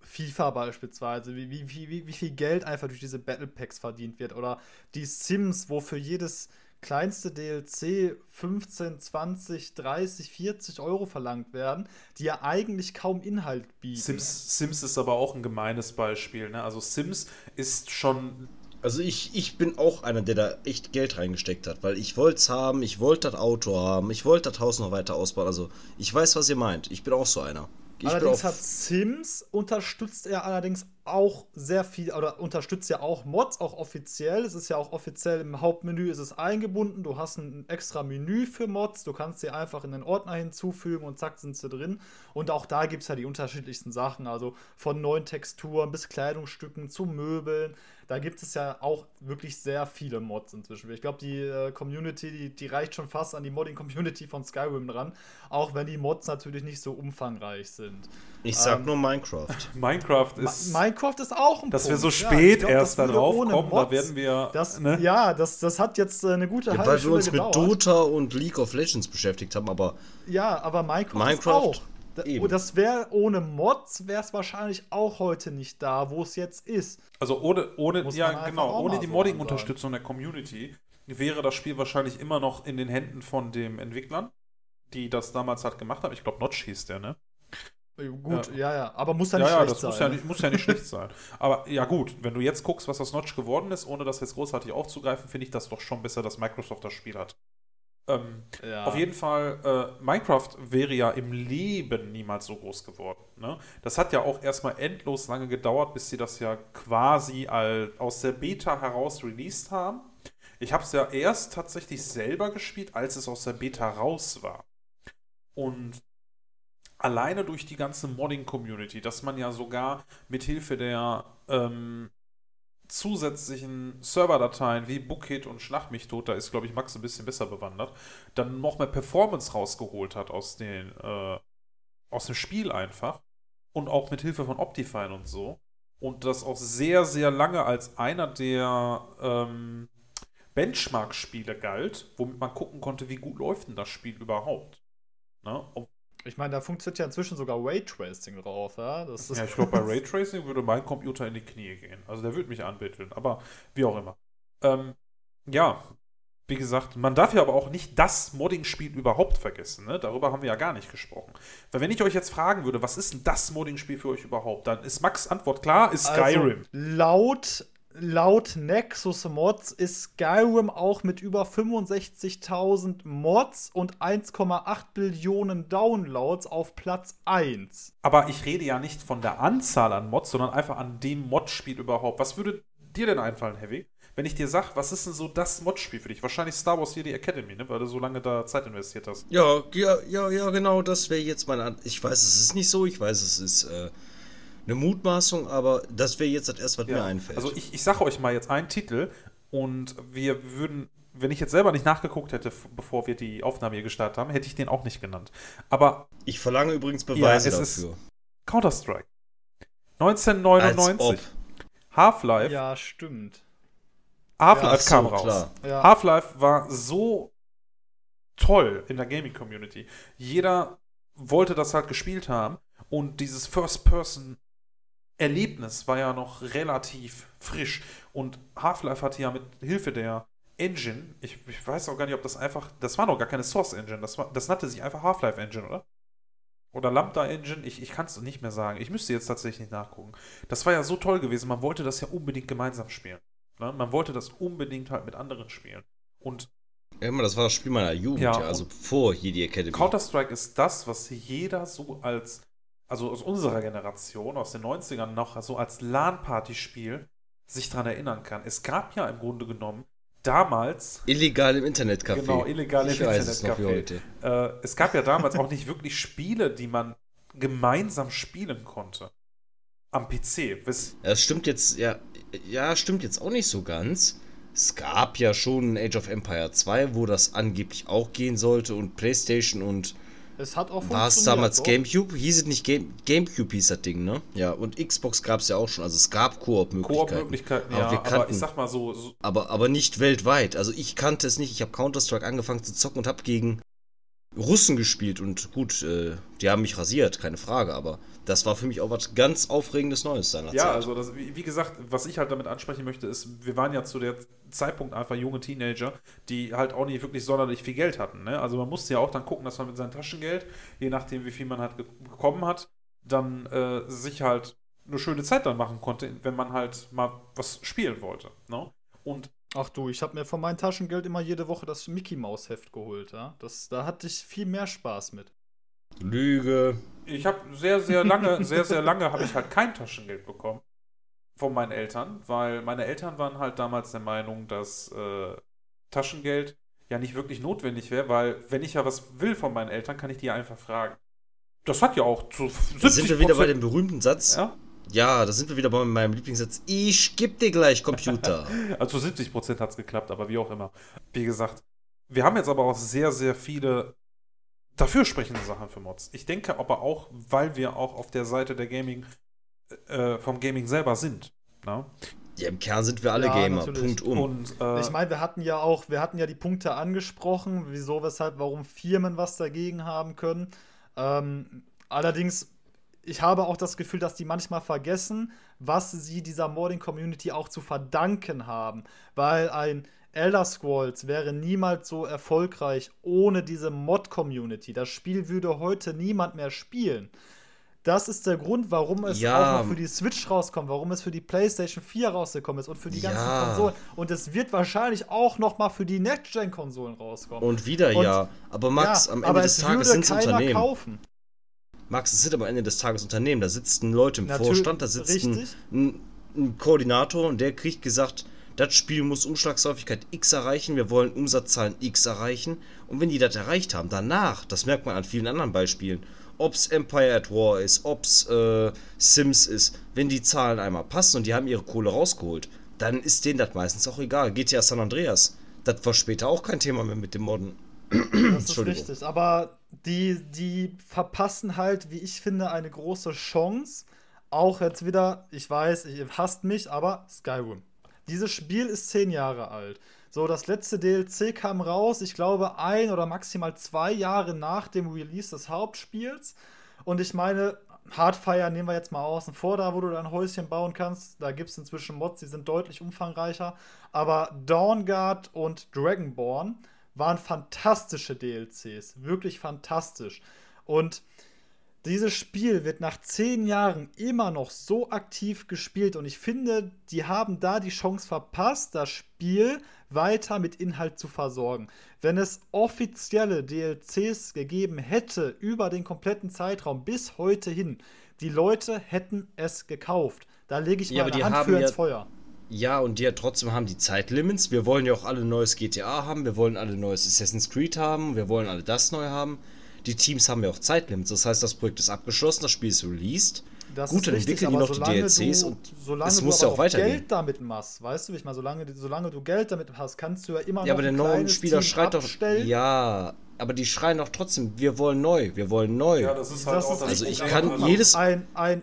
FIFA beispielsweise, wie, wie, wie, wie viel Geld einfach durch diese Battle Packs verdient wird. Oder die Sims, wo für jedes kleinste DLC 15, 20, 30, 40 Euro verlangt werden, die ja eigentlich kaum Inhalt bieten. Sims, Sims ist aber auch ein gemeines Beispiel. Ne? Also Sims ist schon also ich, ich bin auch einer, der da echt Geld reingesteckt hat, weil ich wollte es haben, ich wollte das Auto haben, ich wollte das Haus noch weiter ausbauen. Also ich weiß, was ihr meint. Ich bin auch so einer. Ich allerdings hat Sims unterstützt er allerdings auch sehr viel oder unterstützt ja auch Mods, auch offiziell. Es ist ja auch offiziell im Hauptmenü ist es eingebunden. Du hast ein extra Menü für Mods. Du kannst sie einfach in den Ordner hinzufügen und zack sind sie drin. Und auch da gibt es ja die unterschiedlichsten Sachen. Also von neuen Texturen bis Kleidungsstücken zu Möbeln da gibt es ja auch wirklich sehr viele Mods inzwischen. Ich glaube, die äh, Community, die, die reicht schon fast an die Modding-Community von Skyrim dran, auch wenn die Mods natürlich nicht so umfangreich sind. Ich sag ähm, nur Minecraft. Minecraft ist. Ma Minecraft ist auch ein Dass Punkt. wir so spät ja, glaub, erst da drauf kommen, Mods, da werden wir. Das, ne? Ja, das, das hat jetzt äh, eine gute ja, halbe Weil wir uns gedauert. mit Dota und League of Legends beschäftigt haben, aber. Ja, aber Minecraft, Minecraft auch. Eben. Das wäre ohne Mods wäre es wahrscheinlich auch heute nicht da, wo es jetzt ist. Also ohne, ohne, ja genau, ohne die so Modding-Unterstützung der Community wäre das Spiel wahrscheinlich immer noch in den Händen von den Entwicklern, die das damals halt gemacht haben. Ich glaube, Notch hieß der, ne? Gut, ja, ja, ja. aber muss ja nicht ja, schlecht das sein. Muss ja, nicht, muss ja nicht schlecht sein. Aber ja, gut, wenn du jetzt guckst, was aus Notch geworden ist, ohne das jetzt großartig aufzugreifen, finde ich das doch schon besser, dass Microsoft das Spiel hat. Ähm, ja. Auf jeden Fall, äh, Minecraft wäre ja im Leben niemals so groß geworden. Ne? Das hat ja auch erstmal endlos lange gedauert, bis sie das ja quasi all, aus der Beta heraus released haben. Ich habe es ja erst tatsächlich selber gespielt, als es aus der Beta raus war. Und alleine durch die ganze Modding-Community, dass man ja sogar mit Hilfe der ähm, zusätzlichen Serverdateien wie Bookhit und Schlag mich tot, da ist, glaube ich, Max ein bisschen besser bewandert, dann noch mehr Performance rausgeholt hat aus, den, äh, aus dem Spiel einfach. Und auch mit Hilfe von Optifine und so. Und das auch sehr, sehr lange als einer der ähm, Benchmark-Spiele galt, womit man gucken konnte, wie gut läuft denn das Spiel überhaupt. Ne? Ich meine, da funktioniert ja inzwischen sogar Raytracing drauf, ja? ja, ich glaube, bei Raytracing würde mein Computer in die Knie gehen. Also der würde mich anbitteln, aber wie auch immer. Ähm, ja, wie gesagt, man darf ja aber auch nicht das Modding-Spiel überhaupt vergessen. Ne? Darüber haben wir ja gar nicht gesprochen. Weil wenn ich euch jetzt fragen würde, was ist denn das Modding-Spiel für euch überhaupt, dann ist Max Antwort klar, ist also Skyrim. Also, laut laut Nexus Mods ist Skyrim auch mit über 65.000 Mods und 1,8 Billionen Downloads auf Platz 1. Aber ich rede ja nicht von der Anzahl an Mods, sondern einfach an dem Modspiel überhaupt. Was würde dir denn einfallen, Heavy? Wenn ich dir sage, was ist denn so das Modspiel für dich? Wahrscheinlich Star Wars Jedi Academy, ne? weil du so lange da Zeit investiert hast. Ja, ja, ja, ja genau, das wäre jetzt mein. An ich weiß, es ist nicht so, ich weiß, es ist. Äh eine Mutmaßung, aber das wäre jetzt das erste, was ja. mir einfällt. Also ich, ich sage euch mal jetzt einen Titel und wir würden, wenn ich jetzt selber nicht nachgeguckt hätte, bevor wir die Aufnahme hier gestartet haben, hätte ich den auch nicht genannt. Aber ich verlange übrigens Beweise ja, dafür. Counter-Strike. 1999. Half-Life. Ja, stimmt. Half-Life ja, kam so, raus. Ja. Half-Life war so toll in der Gaming-Community. Jeder wollte das halt gespielt haben und dieses First-Person Erlebnis war ja noch relativ frisch. Und Half-Life hatte ja mit Hilfe der Engine, ich, ich, weiß auch gar nicht, ob das einfach, das war noch gar keine Source Engine, das, war, das nannte sich einfach Half-Life Engine, oder? Oder Lambda Engine, ich, ich kann es nicht mehr sagen. Ich müsste jetzt tatsächlich nachgucken. Das war ja so toll gewesen, man wollte das ja unbedingt gemeinsam spielen. Ne? Man wollte das unbedingt halt mit anderen spielen. Und. Ja, das war das Spiel meiner Jugend, ja, also vor Jedi Academy. Counter-Strike ist das, was jeder so als also aus unserer Generation, aus den 90ern noch so als LAN-Party-Spiel sich daran erinnern kann. Es gab ja im Grunde genommen damals. Illegal im Internetcafé. Genau, illegal im Internetcafé. Äh, es gab ja damals auch nicht wirklich Spiele, die man gemeinsam spielen konnte. Am PC. Bis das stimmt jetzt, ja, ja, stimmt jetzt auch nicht so ganz. Es gab ja schon Age of Empire 2, wo das angeblich auch gehen sollte und PlayStation und es hat auch War es damals doch. Gamecube? Hieß es nicht Game Gamecube hieß das Ding, ne? Ja, und Xbox gab es ja auch schon. Also es gab Koop-Möglichkeiten. Koop-Möglichkeiten, ja, kannten, aber ich sag mal so, so. Aber, aber nicht weltweit. Also ich kannte es nicht. Ich habe Counter-Strike angefangen zu zocken und habe gegen Russen gespielt. Und gut, äh, die haben mich rasiert, keine Frage. Aber das war für mich auch was ganz Aufregendes Neues seiner ja, Zeit. Also das, wie gesagt, was ich halt damit ansprechen möchte, ist, wir waren ja zu der Zeitpunkt einfach junge Teenager, die halt auch nicht wirklich sonderlich viel Geld hatten. Ne? Also man musste ja auch dann gucken, dass man mit seinem Taschengeld, je nachdem wie viel man halt bekommen hat, dann äh, sich halt eine schöne Zeit dann machen konnte, wenn man halt mal was spielen wollte. Ne? Und Ach du, ich habe mir von meinem Taschengeld immer jede Woche das Mickey Maus Heft geholt, ja. Das, da hatte ich viel mehr Spaß mit. Lüge. Ich habe sehr, sehr lange, sehr, sehr lange habe ich halt kein Taschengeld bekommen von meinen Eltern, weil meine Eltern waren halt damals der Meinung, dass äh, Taschengeld ja nicht wirklich notwendig wäre, weil wenn ich ja was will von meinen Eltern, kann ich die ja einfach fragen. Das hat ja auch zu 70 Da sind wir wieder bei dem berühmten Satz. Ja? Ja, da sind wir wieder bei meinem Lieblingssatz. Ich geb dir gleich Computer. also 70 Prozent hat es geklappt, aber wie auch immer. Wie gesagt, wir haben jetzt aber auch sehr, sehr viele dafür sprechende Sachen für Mods. Ich denke aber auch, weil wir auch auf der Seite der Gaming, äh, vom Gaming selber sind. Na? Ne? Ja, im Kern sind wir alle ja, Gamer. Natürlich. Punkt um. Und, äh, ich meine, wir hatten ja auch, wir hatten ja die Punkte angesprochen, wieso, weshalb, warum Firmen was dagegen haben können. Ähm, allerdings, ich habe auch das Gefühl, dass die manchmal vergessen, was sie dieser Modding-Community auch zu verdanken haben. Weil ein Elder Scrolls wäre niemals so erfolgreich ohne diese Mod-Community. Das Spiel würde heute niemand mehr spielen. Das ist der Grund, warum es ja. auch noch für die Switch rauskommt, warum es für die PlayStation 4 rausgekommen ist und für die ganzen ja. Konsolen. Und es wird wahrscheinlich auch noch mal für die Next-Gen-Konsolen rauskommen. Und wieder und, ja. Aber Max, ja, am Ende des Tages sind es Unternehmen. Kaufen. Max, es sind am Ende des Tages Unternehmen. Da sitzen Leute im Natürlich, Vorstand, da sitzt ein, ein, ein Koordinator und der kriegt gesagt, das Spiel muss Umschlagshäufigkeit X erreichen, wir wollen Umsatzzahlen X erreichen. Und wenn die das erreicht haben, danach, das merkt man an vielen anderen Beispielen, ob's Empire at War ist, ob's äh, Sims ist, wenn die Zahlen einmal passen und die haben ihre Kohle rausgeholt, dann ist denen das meistens auch egal. GTA San Andreas, das war später auch kein Thema mehr mit dem Modden. Das ist richtig, aber die, die verpassen halt, wie ich finde, eine große Chance. Auch jetzt wieder, ich weiß, ihr hasst mich, aber Skyrim. Dieses Spiel ist zehn Jahre alt. So, das letzte DLC kam raus, ich glaube, ein oder maximal zwei Jahre nach dem Release des Hauptspiels. Und ich meine, Hardfire nehmen wir jetzt mal außen vor, da wo du dein Häuschen bauen kannst. Da gibt es inzwischen Mods, die sind deutlich umfangreicher. Aber Dawnguard und Dragonborn waren fantastische DLCs. Wirklich fantastisch. Und dieses Spiel wird nach zehn Jahren immer noch so aktiv gespielt und ich finde, die haben da die Chance verpasst, das Spiel weiter mit Inhalt zu versorgen. Wenn es offizielle DLCs gegeben hätte über den kompletten Zeitraum bis heute hin, die Leute hätten es gekauft. Da lege ich ja, meine Hand für ins Feuer. Ja, und die ja trotzdem haben die Zeitlimits. Wir wollen ja auch alle neues GTA haben, wir wollen alle neues Assassin's Creed haben, wir wollen alle das neu haben die Teams haben ja auch Zeitlimits. Das heißt, das Projekt ist abgeschlossen, das Spiel ist released. Das Gut, dann entwickeln die noch die DLCs du, und es muss ja auch weitergehen. Geld damit machst, weißt du, wie ich mal, solange, solange du Geld damit hast, kannst du ja immer noch Ja, aber der neue Spieler Team schreit abstellen. doch. Ja, aber die schreien doch trotzdem, wir wollen neu, wir wollen neu. Ja, das ist halt das auch ist Also ich kann jedes. Ein, ein,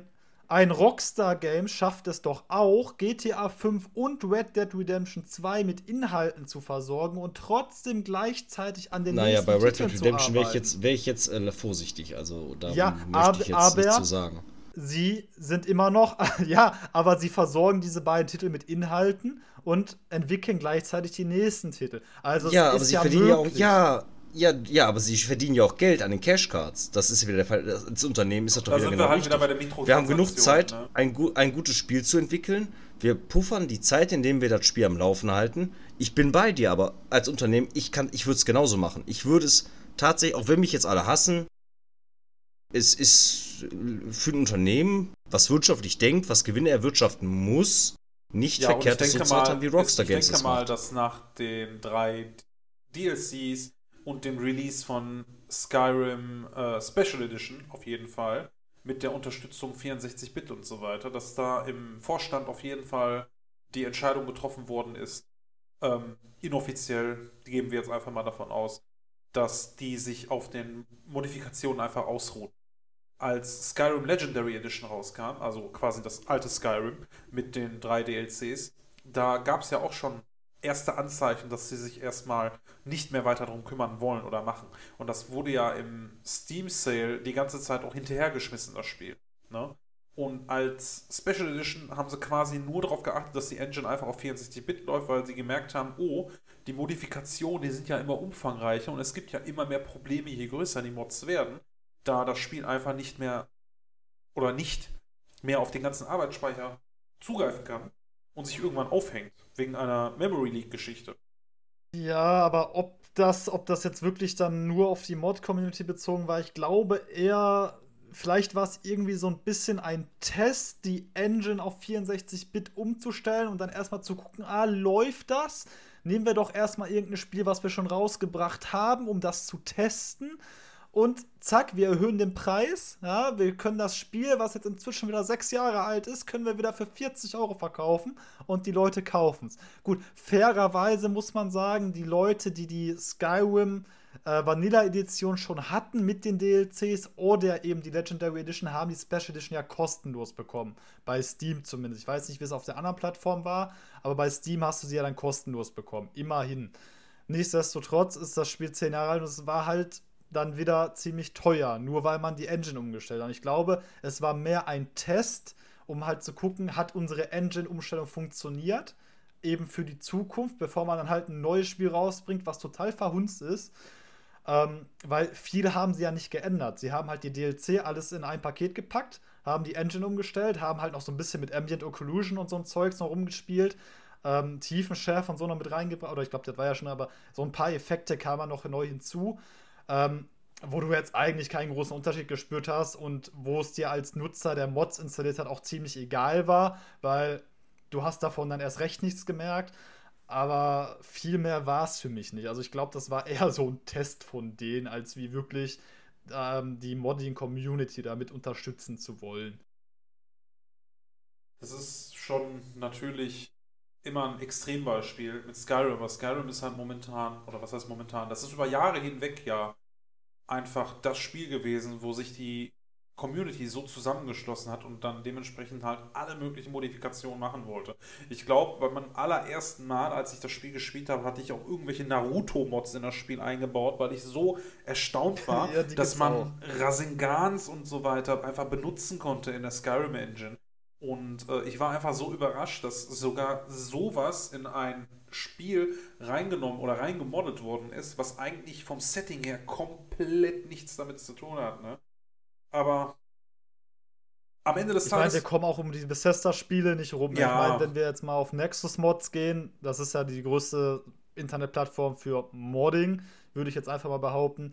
ein Rockstar-Game schafft es doch auch, GTA 5 und Red Dead Redemption 2 mit Inhalten zu versorgen und trotzdem gleichzeitig an den naja, nächsten Naja, bei Red Dead Redemption wäre ich jetzt, wär ich jetzt äh, vorsichtig, also da ja, möchte ab, ich jetzt aber nichts zu sagen. Sie sind immer noch, ja, aber sie versorgen diese beiden Titel mit Inhalten und entwickeln gleichzeitig die nächsten Titel. Also ja, aber sie ja verdienen möglich. ja auch, ja, ja, ja, aber sie verdienen ja auch Geld an den Cashcards. Das ist ja wieder der Fall. Das Unternehmen ist doch da wieder genau wir halt. Wieder wir haben genug Zeit, ne? ein, ein gutes Spiel zu entwickeln. Wir puffern die Zeit, indem wir das Spiel am Laufen halten. Ich bin bei dir, aber als Unternehmen, ich ich würde es genauso machen. Ich würde es tatsächlich, auch wenn mich jetzt alle hassen, es ist für ein Unternehmen, was wirtschaftlich denkt, was Gewinne erwirtschaften muss, nicht ja, verkehrt, dass so Zeit haben wie Rockstar Games. Ich denke mal, dass nach den drei DLCs und dem Release von Skyrim äh, Special Edition auf jeden Fall mit der Unterstützung 64-Bit und so weiter, dass da im Vorstand auf jeden Fall die Entscheidung getroffen worden ist, ähm, inoffiziell, geben wir jetzt einfach mal davon aus, dass die sich auf den Modifikationen einfach ausruhen. Als Skyrim Legendary Edition rauskam, also quasi das alte Skyrim mit den drei DLCs, da gab es ja auch schon erste Anzeichen, dass sie sich erstmal nicht mehr weiter darum kümmern wollen oder machen. Und das wurde ja im Steam Sale die ganze Zeit auch hinterhergeschmissen, das Spiel. Ne? Und als Special Edition haben sie quasi nur darauf geachtet, dass die Engine einfach auf 64-Bit läuft, weil sie gemerkt haben, oh, die Modifikationen, die sind ja immer umfangreicher und es gibt ja immer mehr Probleme, je größer die Mods werden, da das Spiel einfach nicht mehr oder nicht mehr auf den ganzen Arbeitsspeicher zugreifen kann und sich irgendwann aufhängt, wegen einer Memory Leak-Geschichte. Ja, aber ob das, ob das jetzt wirklich dann nur auf die Mod-Community bezogen war, ich glaube eher, vielleicht war es irgendwie so ein bisschen ein Test, die Engine auf 64-Bit umzustellen und dann erstmal zu gucken, ah, läuft das? Nehmen wir doch erstmal irgendein Spiel, was wir schon rausgebracht haben, um das zu testen und zack, wir erhöhen den Preis. Ja, wir können das Spiel, was jetzt inzwischen wieder sechs Jahre alt ist, können wir wieder für 40 Euro verkaufen und die Leute kaufen es. Gut, fairerweise muss man sagen, die Leute, die die Skyrim äh, Vanilla Edition schon hatten mit den DLCs oder eben die Legendary Edition, haben die Special Edition ja kostenlos bekommen. Bei Steam zumindest. Ich weiß nicht, wie es auf der anderen Plattform war, aber bei Steam hast du sie ja dann kostenlos bekommen. Immerhin. Nichtsdestotrotz ist das Spiel zehn Jahre alt und es war halt dann wieder ziemlich teuer, nur weil man die Engine umgestellt hat. Und ich glaube, es war mehr ein Test, um halt zu gucken, hat unsere Engine-Umstellung funktioniert, eben für die Zukunft, bevor man dann halt ein neues Spiel rausbringt, was total verhunzt ist. Ähm, weil viele haben sie ja nicht geändert. Sie haben halt die DLC alles in ein Paket gepackt, haben die Engine umgestellt, haben halt noch so ein bisschen mit Ambient Occlusion und so ein Zeugs noch rumgespielt. Ähm, Tiefenschärfe und so noch mit reingebracht, oder ich glaube, das war ja schon, aber so ein paar Effekte kamen noch neu hinzu ähm, wo du jetzt eigentlich keinen großen Unterschied gespürt hast und wo es dir als Nutzer der Mods installiert hat auch ziemlich egal war, weil du hast davon dann erst recht nichts gemerkt. Aber viel mehr war es für mich nicht. Also ich glaube, das war eher so ein Test von denen, als wie wirklich ähm, die Modding-Community damit unterstützen zu wollen. Das ist schon natürlich immer ein Extrembeispiel mit Skyrim, aber Skyrim ist halt momentan, oder was heißt momentan, das ist über Jahre hinweg ja einfach das Spiel gewesen, wo sich die Community so zusammengeschlossen hat und dann dementsprechend halt alle möglichen Modifikationen machen wollte. Ich glaube, bei meinem allerersten Mal, als ich das Spiel gespielt habe, hatte ich auch irgendwelche Naruto-Mods in das Spiel eingebaut, weil ich so erstaunt war, ja, dass man auch. Rasengans und so weiter einfach benutzen konnte in der Skyrim Engine. Und äh, ich war einfach so überrascht, dass sogar sowas in ein Spiel reingenommen oder reingemoddet worden ist, was eigentlich vom Setting her komplett nichts damit zu tun hat. Ne? Aber am Ende des ich Tages. Ich meine, wir kommen auch um die Bethesda-Spiele nicht rum. Ja. Ich meine, wenn wir jetzt mal auf Nexus-Mods gehen, das ist ja die größte Internetplattform für Modding, würde ich jetzt einfach mal behaupten.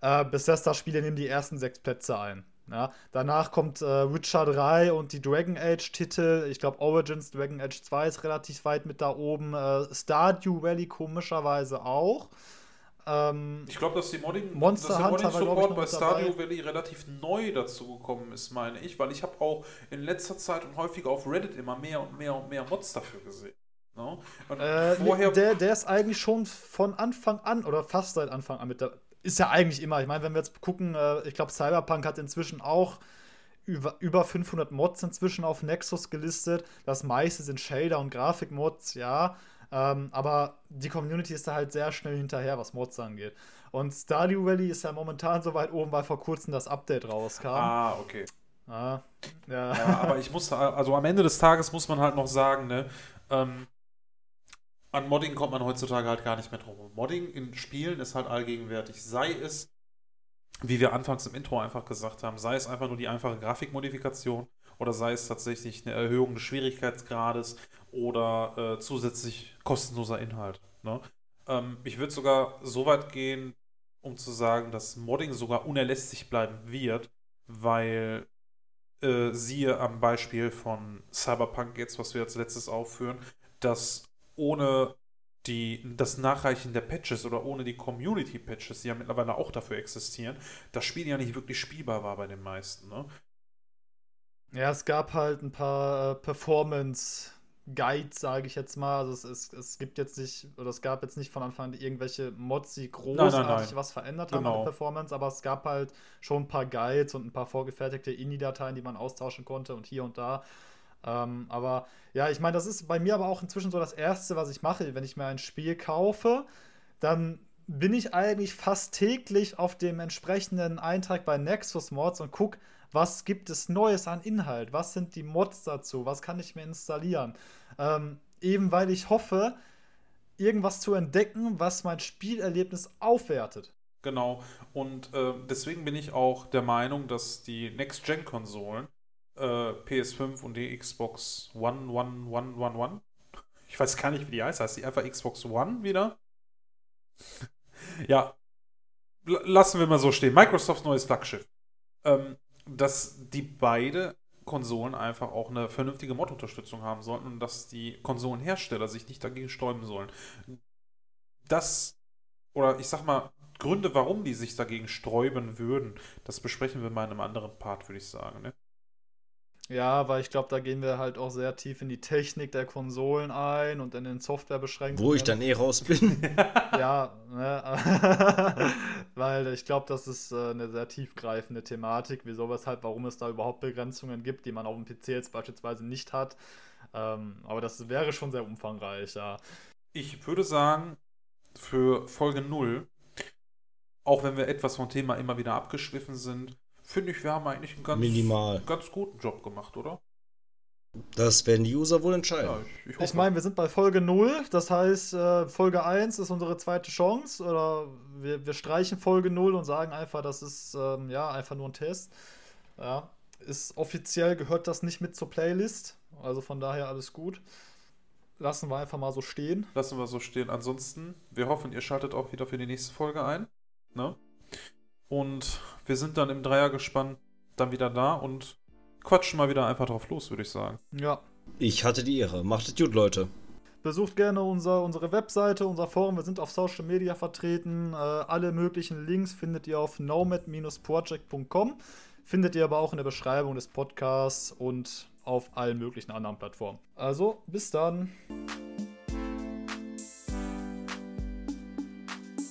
Äh, Bethesda-Spiele nehmen die ersten sechs Plätze ein. Ja, danach kommt äh, Witcher 3 und die Dragon Age-Titel. Ich glaube, Origins Dragon Age 2 ist relativ weit mit da oben. Äh, Stardew Valley komischerweise auch. Ähm, ich glaube, dass die Modding, Monster dass der Modding Support bei Stardew Valley relativ neu dazu gekommen ist, meine ich, weil ich habe auch in letzter Zeit und häufiger auf Reddit immer mehr und mehr und mehr Mods dafür gesehen. No? Ne? Äh, der, der ist eigentlich schon von Anfang an oder fast seit Anfang an mit der. Ist ja eigentlich immer. Ich meine, wenn wir jetzt gucken, äh, ich glaube, Cyberpunk hat inzwischen auch über, über 500 Mods inzwischen auf Nexus gelistet. Das meiste sind Shader und Grafikmods, ja. Ähm, aber die Community ist da halt sehr schnell hinterher, was Mods angeht. Und Stardew Valley ist ja momentan so weit oben, weil vor kurzem das Update rauskam. Ah, okay. Ah, ja. ja. aber ich muss, also am Ende des Tages muss man halt noch sagen, ne, ähm, an Modding kommt man heutzutage halt gar nicht mehr drum. Modding in Spielen ist halt allgegenwärtig. Sei es, wie wir anfangs im Intro einfach gesagt haben, sei es einfach nur die einfache Grafikmodifikation oder sei es tatsächlich eine Erhöhung des Schwierigkeitsgrades oder äh, zusätzlich kostenloser Inhalt. Ne? Ähm, ich würde sogar so weit gehen, um zu sagen, dass Modding sogar unerlässlich bleiben wird, weil äh, siehe am Beispiel von Cyberpunk jetzt, was wir als letztes aufführen, dass ohne die, das Nachreichen der Patches oder ohne die Community-Patches, die ja mittlerweile auch dafür existieren, das Spiel ja nicht wirklich spielbar war bei den meisten. Ne? Ja, es gab halt ein paar äh, Performance- Guides, sage ich jetzt mal. Also es, es, es gibt jetzt nicht, oder es gab jetzt nicht von Anfang an irgendwelche Mods, die großartig nein, nein, nein. was verändert haben genau. an der Performance, aber es gab halt schon ein paar Guides und ein paar vorgefertigte INI-Dateien, die man austauschen konnte und hier und da. Ähm, aber ja, ich meine, das ist bei mir aber auch inzwischen so das Erste, was ich mache, wenn ich mir ein Spiel kaufe, dann bin ich eigentlich fast täglich auf dem entsprechenden Eintrag bei Nexus Mods und gucke, was gibt es Neues an Inhalt, was sind die Mods dazu, was kann ich mir installieren. Ähm, eben weil ich hoffe, irgendwas zu entdecken, was mein Spielerlebnis aufwertet. Genau, und äh, deswegen bin ich auch der Meinung, dass die Next-Gen-Konsolen äh, PS5 und die Xbox One, One, One, One, One. Ich weiß gar nicht, wie die heißt. Heißt die einfach Xbox One wieder? ja. L lassen wir mal so stehen. Microsofts neues Flaggschiff. Ähm, dass die beide Konsolen einfach auch eine vernünftige Mod-Unterstützung haben sollten und dass die Konsolenhersteller sich nicht dagegen sträuben sollen. Das, oder ich sag mal, Gründe, warum die sich dagegen sträuben würden, das besprechen wir mal in einem anderen Part, würde ich sagen. Ne? Ja, weil ich glaube, da gehen wir halt auch sehr tief in die Technik der Konsolen ein und in den Softwarebeschränkungen. Wo ich dann eh raus bin. ja, ne? weil ich glaube, das ist äh, eine sehr tiefgreifende Thematik, wieso, weshalb, warum es da überhaupt Begrenzungen gibt, die man auf dem PC jetzt beispielsweise nicht hat. Ähm, aber das wäre schon sehr umfangreich, ja. Ich würde sagen, für Folge 0, auch wenn wir etwas vom Thema immer wieder abgeschwiffen sind, finde ich, wir haben eigentlich einen ganz, Minimal. ganz guten Job gemacht, oder? Das werden die User wohl entscheiden. Ja, ich, ich, ich meine, wir sind bei Folge 0, das heißt, äh, Folge 1 ist unsere zweite Chance. Oder wir, wir streichen Folge 0 und sagen einfach, das ist ähm, ja einfach nur ein Test. Ja, ist offiziell gehört das nicht mit zur Playlist. Also von daher alles gut. Lassen wir einfach mal so stehen. Lassen wir so stehen. Ansonsten, wir hoffen, ihr schaltet auch wieder für die nächste Folge ein. Ne? Und wir sind dann im Dreiergespann dann wieder da und quatschen mal wieder einfach drauf los, würde ich sagen. Ja. Ich hatte die Ehre. Macht es gut, Leute. besucht gerne unser, unsere Webseite, unser Forum. Wir sind auf Social Media vertreten. Äh, alle möglichen Links findet ihr auf nomad-project.com. Findet ihr aber auch in der Beschreibung des Podcasts und auf allen möglichen anderen Plattformen. Also, bis dann.